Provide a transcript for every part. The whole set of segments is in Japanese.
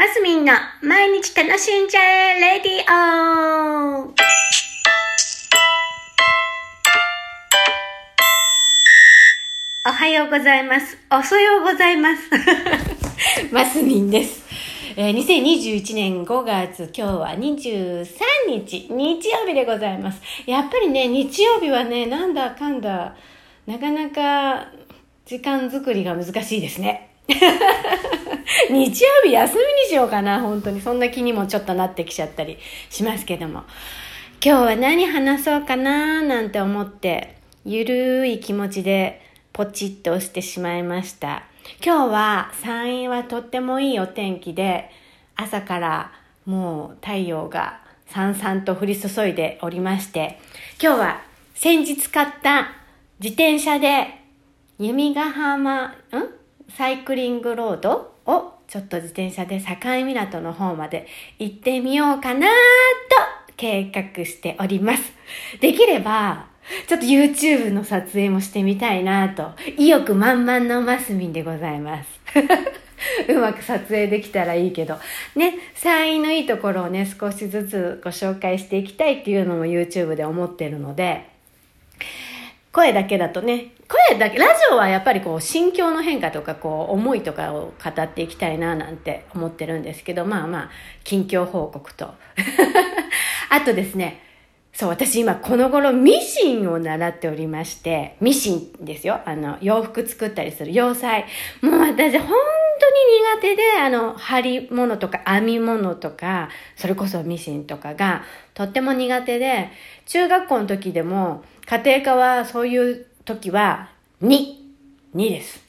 マスミンの毎日楽しんじゃえレディオおはようございます。おそようございます。マスミンです。えー、2021年5月、今日は23日、日曜日でございます。やっぱりね、日曜日はね、なんだかんだ、なかなか時間作りが難しいですね。日曜日休みにしようかな、本当に。そんな気にもちょっとなってきちゃったりしますけども。今日は何話そうかななんて思って、ゆるい気持ちでポチッと押してしまいました。今日は山陰はとってもいいお天気で、朝からもう太陽がさんさんと降り注いでおりまして、今日は先日買った自転車で弓ヶ浜、んサイクリングロードをちょっと自転車で境港の方まで行ってみようかなと計画しております。できれば、ちょっと YouTube の撮影もしてみたいなと、意欲満々のマスミンでございます。うまく撮影できたらいいけど。ね、山陰のいいところをね、少しずつご紹介していきたいっていうのも YouTube で思ってるので、声だけだとね、声だけ、ラジオはやっぱりこう、心境の変化とか、こう、思いとかを語っていきたいな、なんて思ってるんですけど、まあまあ、近況報告と。あとですね、そう、私今この頃ミシンを習っておりまして、ミシンですよ。あの、洋服作ったりする洋裁。もう私本当に苦手で、あの、針物とか編み物とか、それこそミシンとかがとっても苦手で、中学校の時でも、家庭科はそういう時は2、2です。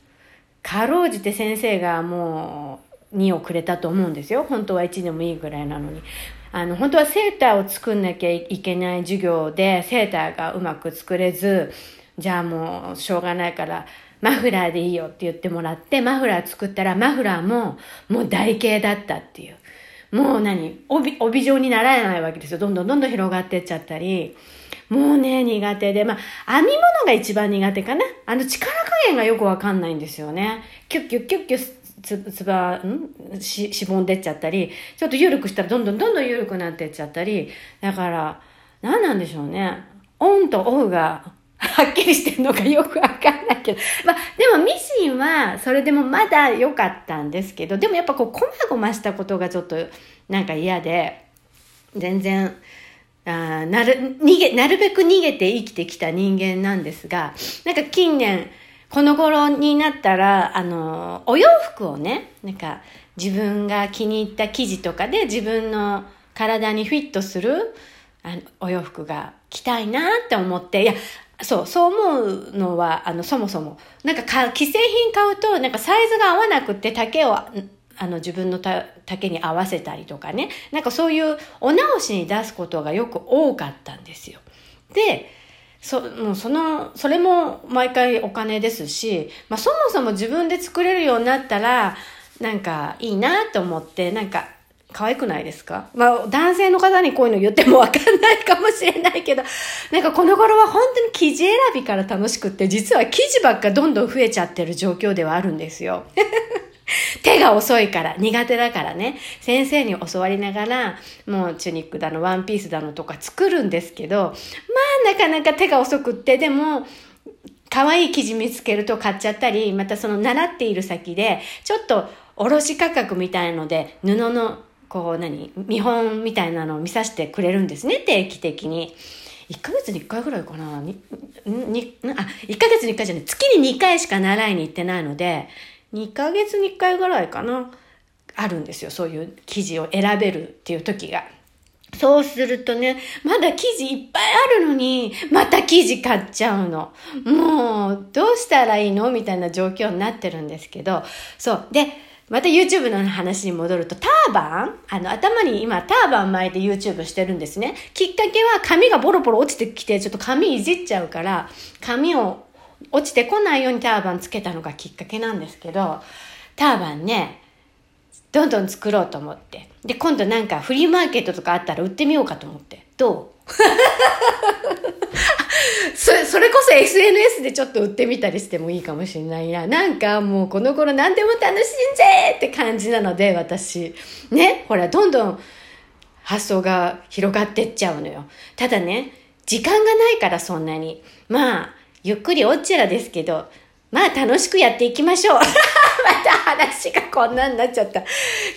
かろうじて先生がもう2をくれたと思うんですよ。本当は1でもいいぐらいなのに。あの、本当はセーターを作んなきゃいけない授業で、セーターがうまく作れず、じゃあもうしょうがないから、マフラーでいいよって言ってもらって、マフラー作ったらマフラーももう台形だったっていう。もう何帯、帯状にならないわけですよ。どんどんどんどん広がってっちゃったり。もうね、苦手で。まあ、編み物が一番苦手かな。あの力加減がよくわかんないんですよね。キュッキュッキュッキュッつ、つば、ん？し、しぼんでっちゃったり、ちょっと緩くしたらどんどんどんどん緩くなってっちゃったり、だから、何なんでしょうね。オンとオフが、はっきりしてるのかよくわかんないけど。まあ、でもミシンは、それでもまだ良かったんですけど、でもやっぱこう、こまごましたことがちょっと、なんか嫌で、全然、あなる、逃げ、なるべく逃げて生きてきた人間なんですが、なんか近年、この頃になったら、あの、お洋服をね、なんか自分が気に入った生地とかで自分の体にフィットするあのお洋服が着たいなって思って、いや、そう、そう思うのは、あの、そもそも、なんかか、既製品買うと、なんかサイズが合わなくて丈を、あの、自分のた丈に合わせたりとかね、なんかそういうお直しに出すことがよく多かったんですよ。で、そ、もうその、それも毎回お金ですし、まあそもそも自分で作れるようになったら、なんかいいなと思って、なんか可愛くないですか？まあ男性の方にこういうの言ってもわかんないかもしれないけど、なんかこの頃は本当に生地選びから楽しくって、実は生地ばっかどんどん増えちゃってる状況ではあるんですよ。手が遅いから、苦手だからね、先生に教わりながら、もうチュニックだの、ワンピースだのとか作るんですけど、まあなかなか手が遅くって、でも、可愛い生地見つけると買っちゃったり、またその習っている先で、ちょっと卸価格みたいので、布の、こう何、見本みたいなのを見させてくれるんですね、定期的に。1ヶ月に1回ぐらいかなに、に、あ、1ヶ月に1回じゃない、月に2回しか習いに行ってないので、2ヶ月に1回ぐらいかな、あるんですよ。そういう生地を選べるっていう時が。そうするとね、まだ生地いっぱいあるのに、また生地買っちゃうの。もう、どうしたらいいの？みたいな状況になってるんですけど、そう。で、また YouTube の話に戻ると、ターバン？あの、頭に今ターバン巻いて YouTube してるんですね。きっかけは髪がボロボロ落ちてきて、ちょっと髪いじっちゃうから、髪を落ちてこないようにターバンつけたのがきっかけなんですけど、ターバンね、どんどん作ろうと思って。で、今度なんかフリーマーケットとかあったら売ってみようかと思って。どう？そそれこそ SNS でちょっと売ってみたりしてもいいかもしれないな。なんかもうこの頃何でも楽しんじゃえって感じなので、私。ね、ほら、どんどん発想が広がってっちゃうのよ。ただね、時間がないからそんなに。まあ、ゆっくりおっちらですけど、まあ楽しくやっていきましょう。また話がこんなになっちゃった。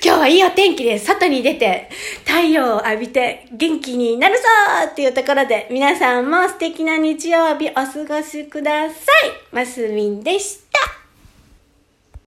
今日はいいお天気で外に出て太陽を浴びて元気になるぞっていうところで皆さんも素敵な日曜日お過ごしください。マスミンでした。